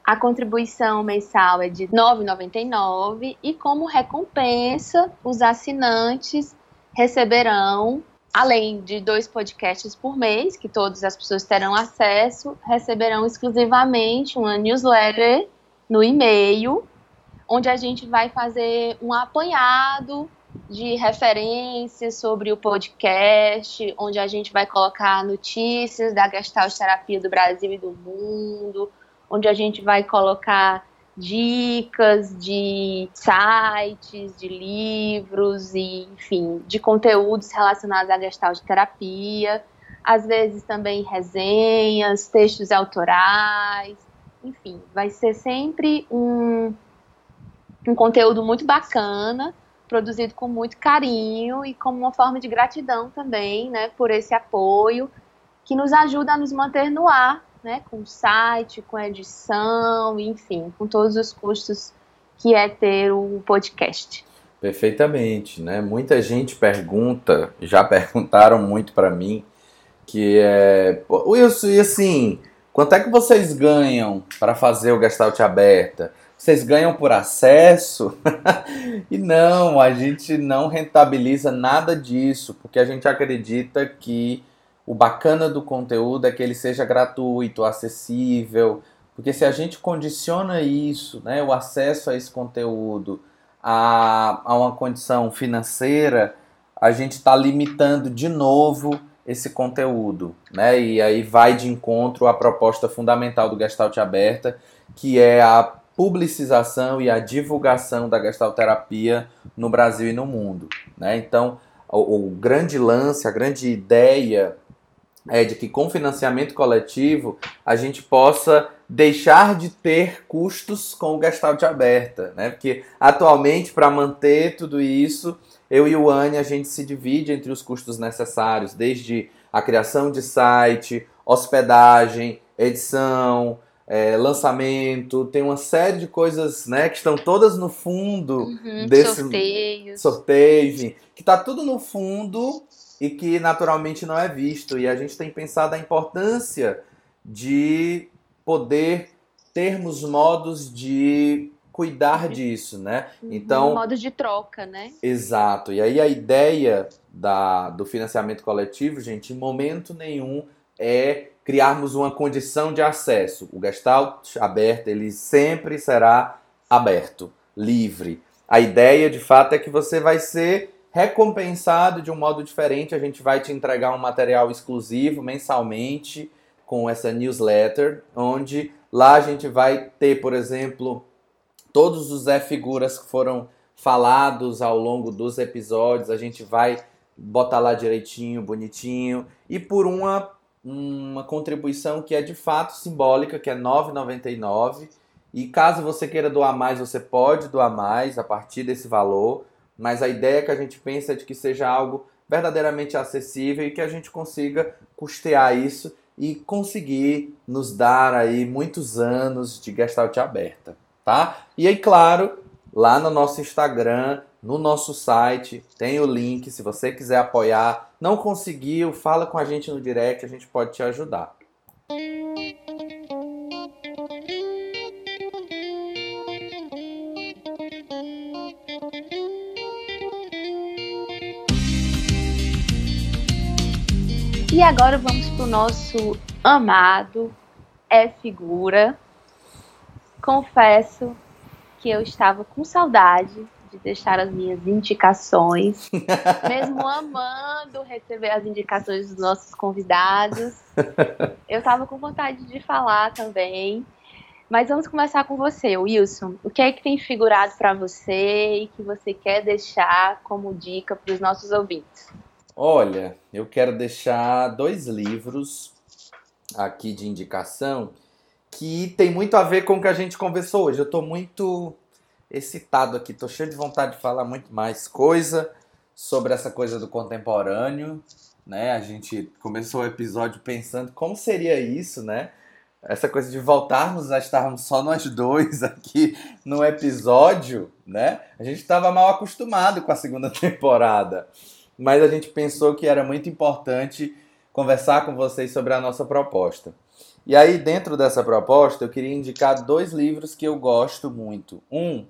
B: A contribuição mensal é de R$ 9,99 e como recompensa, os assinantes receberão, além de dois podcasts por mês, que todas as pessoas terão acesso, receberão exclusivamente uma newsletter no e-mail, onde a gente vai fazer um apanhado de referências sobre o podcast, onde a gente vai colocar notícias da Gestalt Terapia do Brasil e do mundo, onde a gente vai colocar dicas de sites, de livros e, enfim, de conteúdos relacionados à gestalt terapia. Às vezes também resenhas, textos autorais, enfim, vai ser sempre um, um conteúdo muito bacana, produzido com muito carinho e como uma forma de gratidão também, né, por esse apoio que nos ajuda a nos manter no ar né, com site, com edição, enfim, com todos os custos que é ter o podcast.
A: Perfeitamente, né? Muita gente pergunta, já perguntaram muito para mim, que é, Wilson, e assim, quanto é que vocês ganham para fazer o Gestalt aberta? Vocês ganham por acesso? e não, a gente não rentabiliza nada disso, porque a gente acredita que o bacana do conteúdo é que ele seja gratuito, acessível, porque se a gente condiciona isso, né, o acesso a esse conteúdo, a, a uma condição financeira, a gente está limitando de novo esse conteúdo, né? E aí vai de encontro à proposta fundamental do Gestalt Aberta, que é a publicização e a divulgação da gestalterapia no Brasil e no mundo, né? Então, o, o grande lance, a grande ideia é de que com financiamento coletivo a gente possa deixar de ter custos com o Gestalt aberta, né? Porque atualmente para manter tudo isso, eu e o Anne a gente se divide entre os custos necessários, desde a criação de site, hospedagem, edição, é, lançamento, tem uma série de coisas, né, que estão todas no fundo
B: uhum,
A: desse
B: sorteios,
A: sorteio, enfim, que está tudo no fundo e que naturalmente não é visto. E a gente tem pensado a importância de poder termos modos de cuidar disso, né?
B: Uhum. Então, modos de troca, né?
A: Exato. E aí a ideia da, do financiamento coletivo, gente, em momento nenhum é criarmos uma condição de acesso. O Gestalt aberto, ele sempre será aberto, livre. A ideia, de fato, é que você vai ser recompensado de um modo diferente. A gente vai te entregar um material exclusivo mensalmente com essa newsletter, onde lá a gente vai ter, por exemplo, todos os Zé figuras que foram falados ao longo dos episódios, a gente vai botar lá direitinho, bonitinho, e por uma, uma contribuição que é de fato simbólica, que é R$ 9,99. E caso você queira doar mais, você pode doar mais a partir desse valor mas a ideia que a gente pensa é de que seja algo verdadeiramente acessível e que a gente consiga custear isso e conseguir nos dar aí muitos anos de Gestalt aberta, tá? E aí, claro, lá no nosso Instagram, no nosso site, tem o link, se você quiser apoiar, não conseguiu, fala com a gente no direct, a gente pode te ajudar.
B: E agora vamos para o nosso amado É Figura. Confesso que eu estava com saudade de deixar as minhas indicações, mesmo amando receber as indicações dos nossos convidados. Eu estava com vontade de falar também. Mas vamos começar com você, Wilson. O que é que tem figurado para você e que você quer deixar como dica para os nossos ouvintes?
A: Olha, eu quero deixar dois livros aqui de indicação que tem muito a ver com o que a gente conversou hoje. Eu estou muito excitado aqui, estou cheio de vontade de falar muito mais coisa sobre essa coisa do contemporâneo, né? A gente começou o episódio pensando como seria isso, né? Essa coisa de voltarmos a estarmos só nós dois aqui no episódio, né? A gente estava mal acostumado com a segunda temporada mas a gente pensou que era muito importante conversar com vocês sobre a nossa proposta. E aí, dentro dessa proposta, eu queria indicar dois livros que eu gosto muito. Um,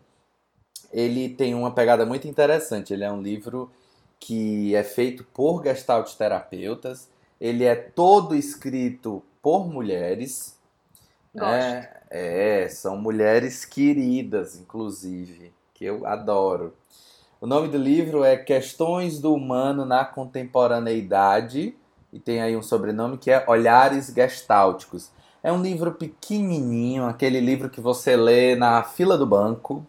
A: ele tem uma pegada muito interessante. Ele é um livro que é feito por gestalt terapeutas. Ele é todo escrito por mulheres.
B: Gosto.
A: É, é, são mulheres queridas, inclusive, que eu adoro. O nome do livro é Questões do Humano na Contemporaneidade e tem aí um sobrenome que é Olhares Gestálticos. É um livro pequenininho, aquele livro que você lê na fila do banco,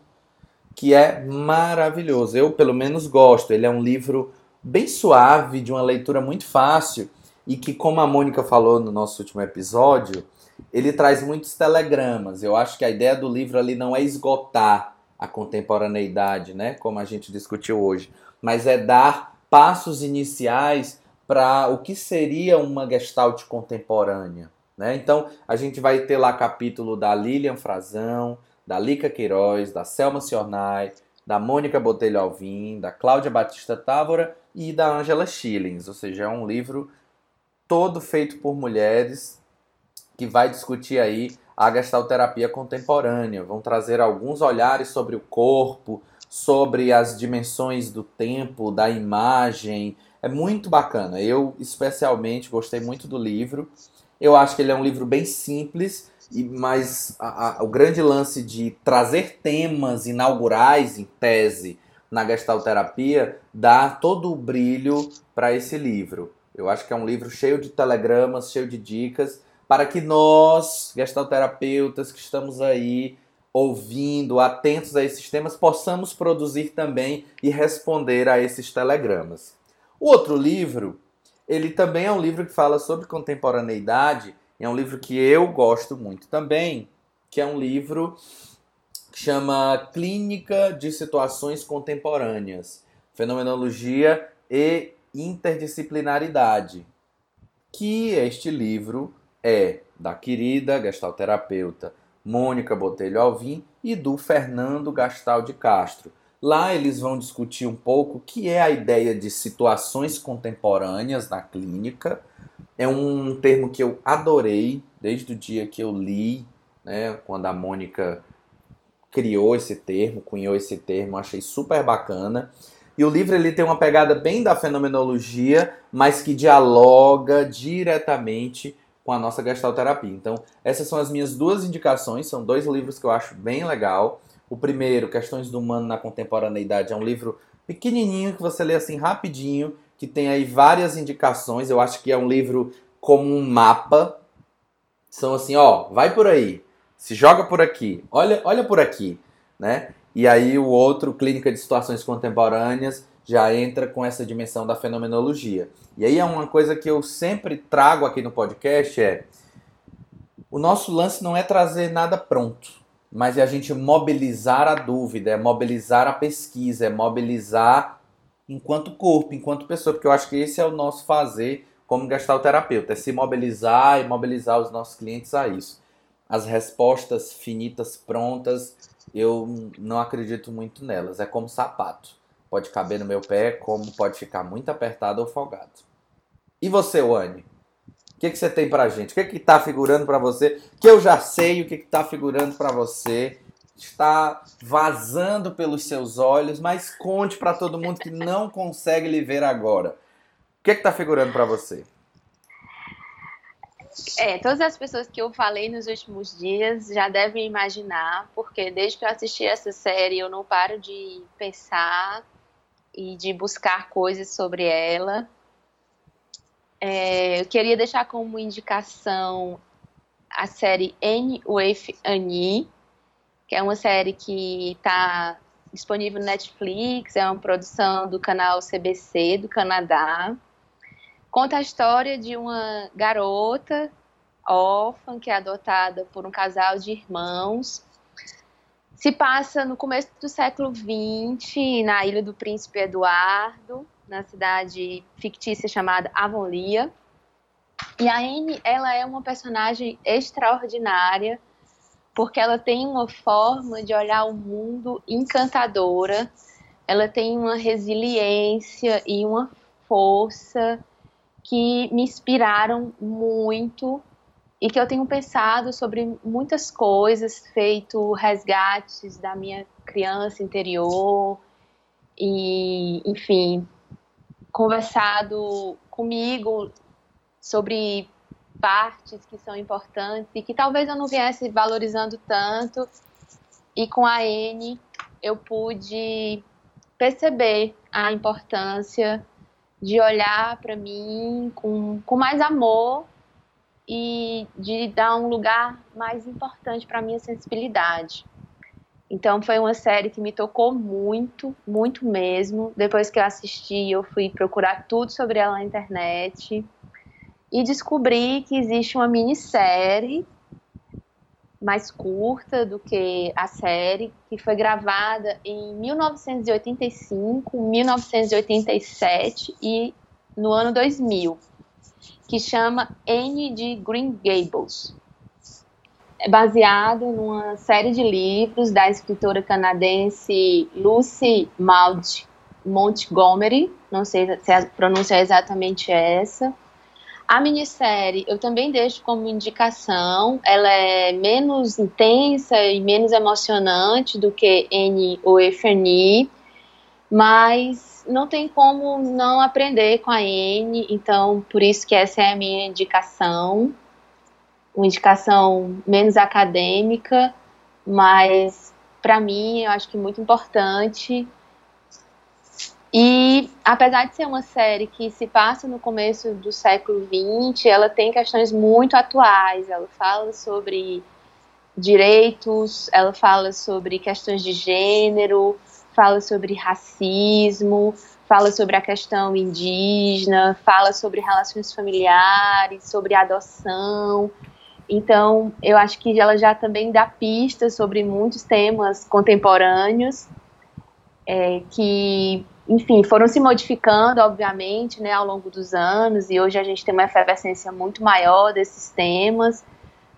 A: que é maravilhoso. Eu, pelo menos, gosto. Ele é um livro bem suave, de uma leitura muito fácil e que, como a Mônica falou no nosso último episódio, ele traz muitos telegramas. Eu acho que a ideia do livro ali não é esgotar a contemporaneidade, né, como a gente discutiu hoje, mas é dar passos iniciais para o que seria uma gestalt contemporânea. Né? Então, a gente vai ter lá capítulo da Lilian Frazão, da Lica Queiroz, da Selma Ciornai, da Mônica Botelho Alvim, da Cláudia Batista Távora e da Angela Schillings, ou seja, é um livro todo feito por mulheres que vai discutir aí a gestalterapia contemporânea. Vão trazer alguns olhares sobre o corpo, sobre as dimensões do tempo, da imagem. É muito bacana. Eu especialmente gostei muito do livro. Eu acho que ele é um livro bem simples, mas a, a, o grande lance de trazer temas inaugurais em tese na gestalterapia dá todo o brilho para esse livro. Eu acho que é um livro cheio de telegramas, cheio de dicas, para que nós, gestalterapeutas que estamos aí ouvindo, atentos a esses temas, possamos produzir também e responder a esses telegramas. O outro livro, ele também é um livro que fala sobre contemporaneidade, é um livro que eu gosto muito também, que é um livro que chama Clínica de Situações Contemporâneas, Fenomenologia e Interdisciplinaridade, que este livro é da querida gestalterapeuta Mônica Botelho Alvim e do Fernando Gastal de Castro. Lá eles vão discutir um pouco o que é a ideia de situações contemporâneas na clínica. É um termo que eu adorei desde o dia que eu li, né, quando a Mônica criou esse termo, cunhou esse termo, achei super bacana. E o livro ele tem uma pegada bem da fenomenologia, mas que dialoga diretamente com a nossa gestalterapia. Então, essas são as minhas duas indicações, são dois livros que eu acho bem legal. O primeiro, Questões do Humano na Contemporaneidade, é um livro pequenininho que você lê assim rapidinho, que tem aí várias indicações. Eu acho que é um livro como um mapa. São assim, ó, vai por aí, se joga por aqui, olha, olha por aqui, né? E aí o outro, Clínica de Situações Contemporâneas, já entra com essa dimensão da fenomenologia. E aí é uma coisa que eu sempre trago aqui no podcast é o nosso lance não é trazer nada pronto, mas é a gente mobilizar a dúvida, é mobilizar a pesquisa, é mobilizar enquanto corpo, enquanto pessoa, porque eu acho que esse é o nosso fazer como gestalterapeuta, é se mobilizar e mobilizar os nossos clientes a isso as respostas finitas prontas, eu não acredito muito nelas. É como sapato. Pode caber no meu pé, como pode ficar muito apertado ou folgado. E você, Wani? O que, que você tem pra gente? O que que tá figurando para você? Que eu já sei o que que tá figurando para você. Está vazando pelos seus olhos, mas conte para todo mundo que não consegue lhe ver agora. O que que tá figurando para você?
B: É, todas as pessoas que eu falei nos últimos dias já devem imaginar, porque desde que eu assisti essa série eu não paro de pensar e de buscar coisas sobre ela. É, eu queria deixar como indicação a série N with Annie, que é uma série que está disponível no Netflix, é uma produção do canal CBC do Canadá. Conta a história de uma garota órfã que é adotada por um casal de irmãos. Se passa no começo do século XX, na ilha do Príncipe Eduardo, na cidade fictícia chamada Avonlea. E a Anne, ela é uma personagem extraordinária, porque ela tem uma forma de olhar o mundo encantadora, ela tem uma resiliência e uma força que me inspiraram muito e que eu tenho pensado sobre muitas coisas, feito resgates da minha criança interior e, enfim, conversado comigo sobre partes que são importantes e que talvez eu não viesse valorizando tanto. E com a N eu pude perceber a importância de olhar para mim com, com mais amor e de dar um lugar mais importante para minha sensibilidade. Então foi uma série que me tocou muito, muito mesmo. Depois que eu assisti, eu fui procurar tudo sobre ela na internet e descobri que existe uma minissérie mais curta do que a série, que foi gravada em 1985, 1987 e no ano 2000, que chama Anne de Green Gables. É baseado numa série de livros da escritora canadense Lucy Maud Montgomery, não sei se a pronúncia é exatamente essa, a minissérie eu também deixo como indicação, ela é menos intensa e menos emocionante do que N ou Efeni, mas não tem como não aprender com a N, então por isso que essa é a minha indicação, uma indicação menos acadêmica, mas para mim eu acho que muito importante e apesar de ser uma série que se passa no começo do século XX, ela tem questões muito atuais. Ela fala sobre direitos, ela fala sobre questões de gênero, fala sobre racismo, fala sobre a questão indígena, fala sobre relações familiares, sobre adoção. Então, eu acho que ela já também dá pistas sobre muitos temas contemporâneos é, que enfim, foram se modificando, obviamente, né, ao longo dos anos, e hoje a gente tem uma efervescência muito maior desses temas,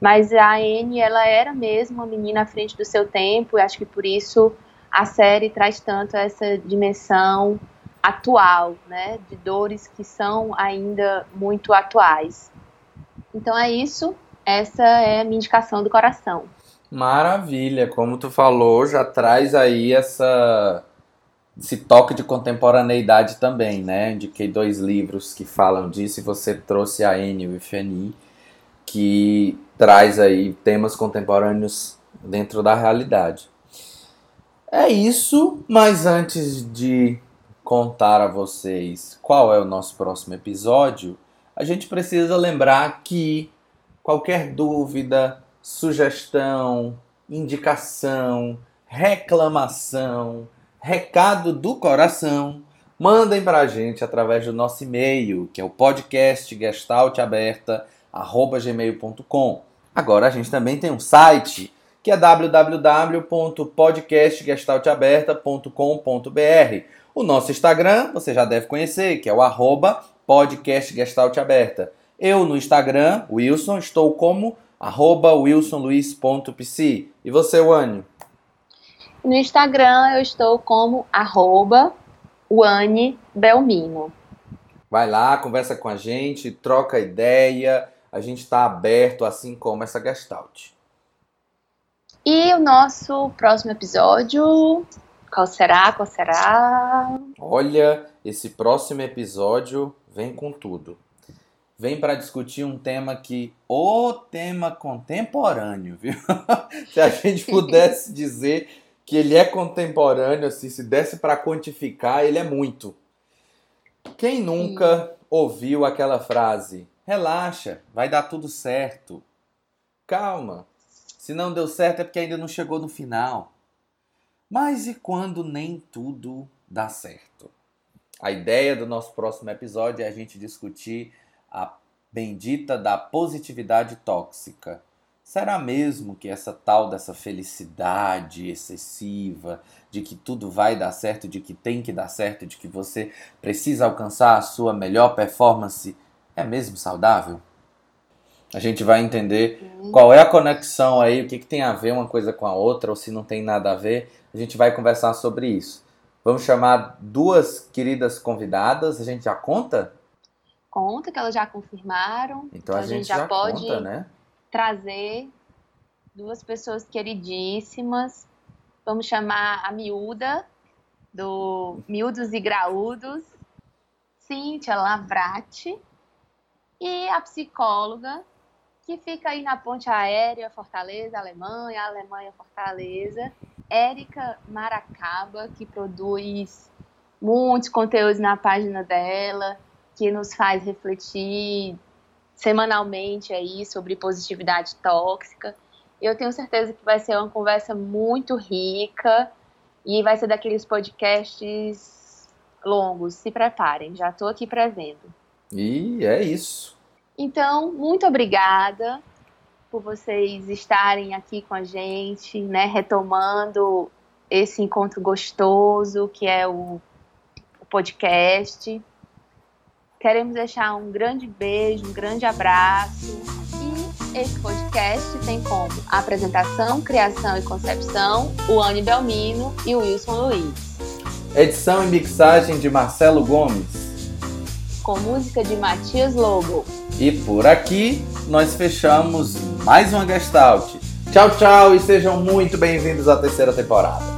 B: mas a Anne, ela era mesmo uma menina à frente do seu tempo, e acho que por isso a série traz tanto essa dimensão atual, né, de dores que são ainda muito atuais. Então é isso, essa é a minha indicação do coração.
A: Maravilha, como tu falou, já traz aí essa esse toque de contemporaneidade também, né? Indiquei dois livros que falam disso e você trouxe a Enio e Feni, que traz aí temas contemporâneos dentro da realidade. É isso, mas antes de contar a vocês qual é o nosso próximo episódio, a gente precisa lembrar que qualquer dúvida, sugestão, indicação, reclamação, recado do coração, mandem para a gente através do nosso e-mail, que é o podcast gestaltaberta@gmail.com. Agora a gente também tem um site, que é www.podcastgestaltaberta.com.br. O nosso Instagram, você já deve conhecer, que é o arroba podcastgestaltaberta. Eu no Instagram, Wilson, estou como arroba wilsonluiz.pc. E você, Wânio?
B: No Instagram eu estou como arroba Belmino.
A: Vai lá, conversa com a gente, troca ideia. A gente está aberto, assim como essa Gestalt.
B: E o nosso próximo episódio, qual será? Qual será?
A: Olha, esse próximo episódio vem com tudo. Vem para discutir um tema que o tema contemporâneo, viu? Se a gente pudesse dizer que ele é contemporâneo, assim, se desse para quantificar, ele é muito. Quem nunca Sim. ouviu aquela frase? Relaxa, vai dar tudo certo. Calma. Se não deu certo é porque ainda não chegou no final. Mas e quando nem tudo dá certo? A ideia do nosso próximo episódio é a gente discutir a bendita da positividade tóxica. Será mesmo que essa tal dessa felicidade excessiva, de que tudo vai dar certo, de que tem que dar certo, de que você precisa alcançar a sua melhor performance, é mesmo saudável? A gente vai entender qual é a conexão aí, o que, que tem a ver uma coisa com a outra, ou se não tem nada a ver. A gente vai conversar sobre isso. Vamos chamar duas queridas convidadas, a gente já conta?
B: Conta que elas já confirmaram.
A: Então, então a, gente, gente já, já pode conta, né?
B: trazer duas pessoas queridíssimas. Vamos chamar a miúda, do Miúdos e Graúdos, Cíntia Lavrati, e a psicóloga, que fica aí na ponte aérea Fortaleza, Alemanha, Alemanha, Fortaleza, Érica Maracaba, que produz muitos conteúdos na página dela, que nos faz refletir semanalmente aí sobre positividade tóxica. Eu tenho certeza que vai ser uma conversa muito rica e vai ser daqueles podcasts longos. Se preparem, já estou aqui prevendo.
A: E é isso.
B: Então, muito obrigada por vocês estarem aqui com a gente, né, retomando esse encontro gostoso que é o, o podcast. Queremos deixar um grande beijo, um grande abraço. E esse podcast tem como apresentação, criação e concepção o Anne Belmino e o Wilson Luiz.
A: Edição e mixagem de Marcelo Gomes.
B: Com música de Matias Lobo.
A: E por aqui nós fechamos mais uma Gestalt. Tchau, tchau e sejam muito bem-vindos à terceira temporada.